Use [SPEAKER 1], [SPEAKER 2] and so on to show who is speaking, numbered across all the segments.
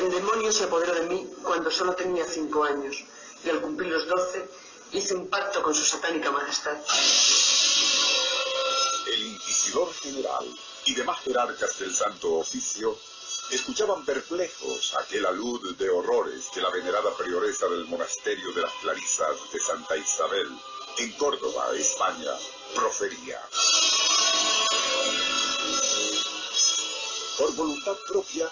[SPEAKER 1] El demonio se apoderó de mí cuando solo tenía cinco años y al cumplir los doce hice un pacto con su satánica majestad.
[SPEAKER 2] El inquisidor general y demás jerarcas del santo oficio escuchaban perplejos aquel alud de horrores que la venerada prioresa del monasterio de las Clarisas de Santa Isabel, en Córdoba, España, profería. Por voluntad propia,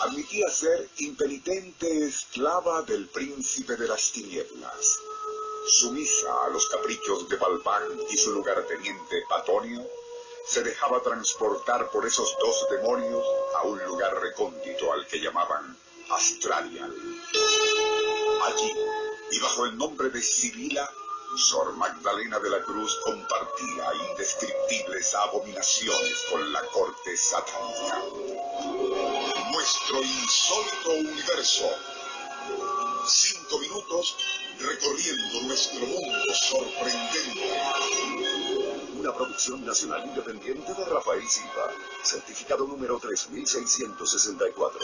[SPEAKER 2] admitía ser impenitente esclava del príncipe de las tinieblas. Sumisa a los caprichos de Balbán y su lugarteniente Patonio, se dejaba transportar por esos dos demonios a un lugar recóndito al que llamaban Astralian. Allí, y bajo el nombre de Sibila, Sor Magdalena de la Cruz compartía indescriptibles abominaciones con la corte satánica. Nuestro insólito universo. Cinco minutos recorriendo nuestro mundo sorprendente.
[SPEAKER 3] Una producción nacional independiente de Rafael Silva. Certificado número 3664.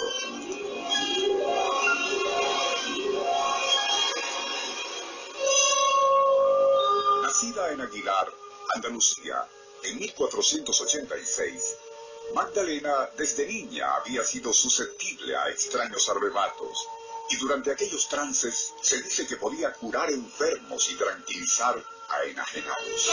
[SPEAKER 2] Nacida en Aguilar, Andalucía, en 1486, Magdalena desde niña había sido susceptible a extraños arrebatos y durante aquellos trances se dice que podía curar enfermos y tranquilizar a enajenados.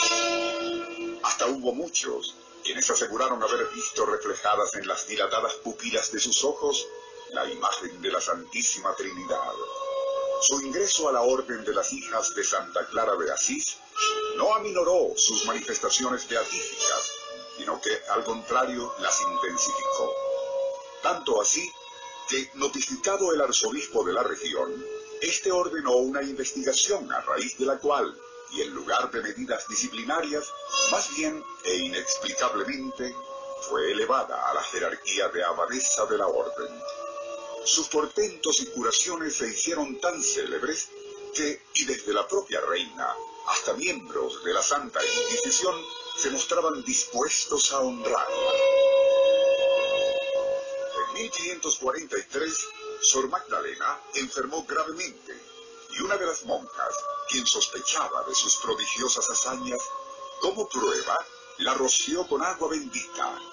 [SPEAKER 2] Hasta hubo muchos quienes aseguraron haber visto reflejadas en las dilatadas pupilas de sus ojos la imagen de la Santísima Trinidad. Su ingreso a la Orden de las Hijas de Santa Clara de Asís no aminoró sus manifestaciones beatíficas, sino que al contrario las intensificó. Tanto así que, notificado el arzobispo de la región, este ordenó una investigación a raíz de la cual, y en lugar de medidas disciplinarias, más bien e inexplicablemente, fue elevada a la jerarquía de abadesa de la orden. Sus portentos y curaciones se hicieron tan célebres que, y desde la propia reina hasta miembros de la Santa Inquisición, se mostraban dispuestos a honrarla. En 1543, Sor Magdalena enfermó gravemente y una de las monjas, quien sospechaba de sus prodigiosas hazañas, como prueba, la roció con agua bendita.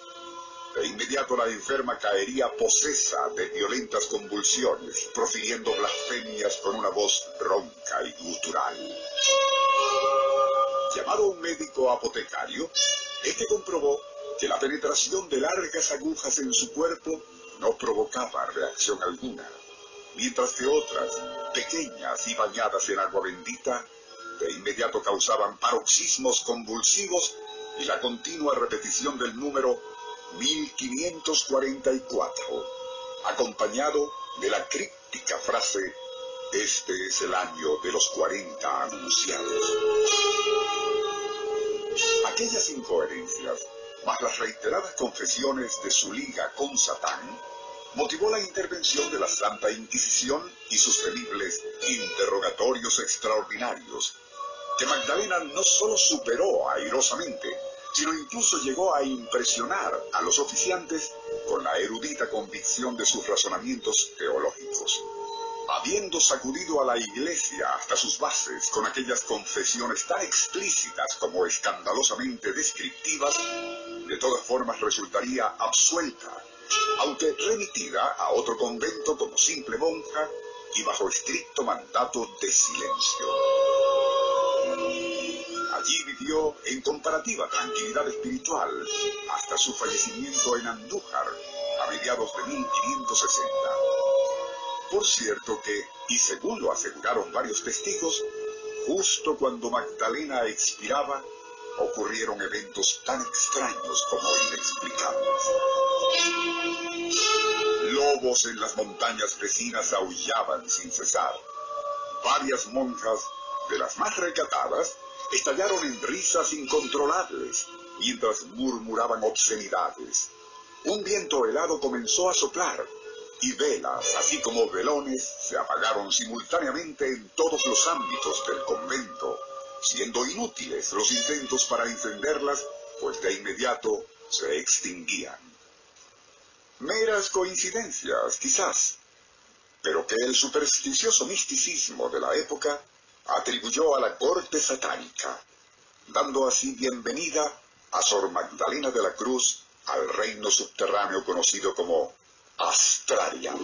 [SPEAKER 2] De inmediato la enferma caería posesa de violentas convulsiones, profiriendo blasfemias con una voz ronca y gutural. Llamado un médico apotecario, este comprobó que la penetración de largas agujas en su cuerpo no provocaba reacción alguna, mientras que otras, pequeñas y bañadas en agua bendita, de inmediato causaban paroxismos convulsivos y la continua repetición del número 1544, acompañado de la críptica frase este es el año de los 40 anunciados. Aquellas incoherencias, más las reiteradas confesiones de su liga con Satán, motivó la intervención de la Santa Inquisición y sus temibles interrogatorios extraordinarios, que Magdalena no solo superó airosamente, sino incluso llegó a impresionar a los oficiantes con la erudita convicción de sus razonamientos teológicos habiendo sacudido a la iglesia hasta sus bases con aquellas confesiones tan explícitas como escandalosamente descriptivas, de todas formas resultaría absuelta, aunque remitida a otro convento como simple monja y bajo estricto mandato de silencio. Allí vivió en comparativa tranquilidad espiritual hasta su fallecimiento en Andújar a mediados de 1560. Por cierto que, y según lo aseguraron varios testigos, justo cuando Magdalena expiraba, ocurrieron eventos tan extraños como inexplicables. Lobos en las montañas vecinas aullaban sin cesar. Varias monjas, de las más recatadas, estallaron en risas incontrolables, mientras murmuraban obscenidades. Un viento helado comenzó a soplar, y velas, así como velones, se apagaron simultáneamente en todos los ámbitos del convento, siendo inútiles los intentos para encenderlas, pues de inmediato se extinguían. Meras coincidencias, quizás, pero que el supersticioso misticismo de la época atribuyó a la corte satánica, dando así bienvenida a Sor Magdalena de la Cruz al reino subterráneo conocido como Astraria.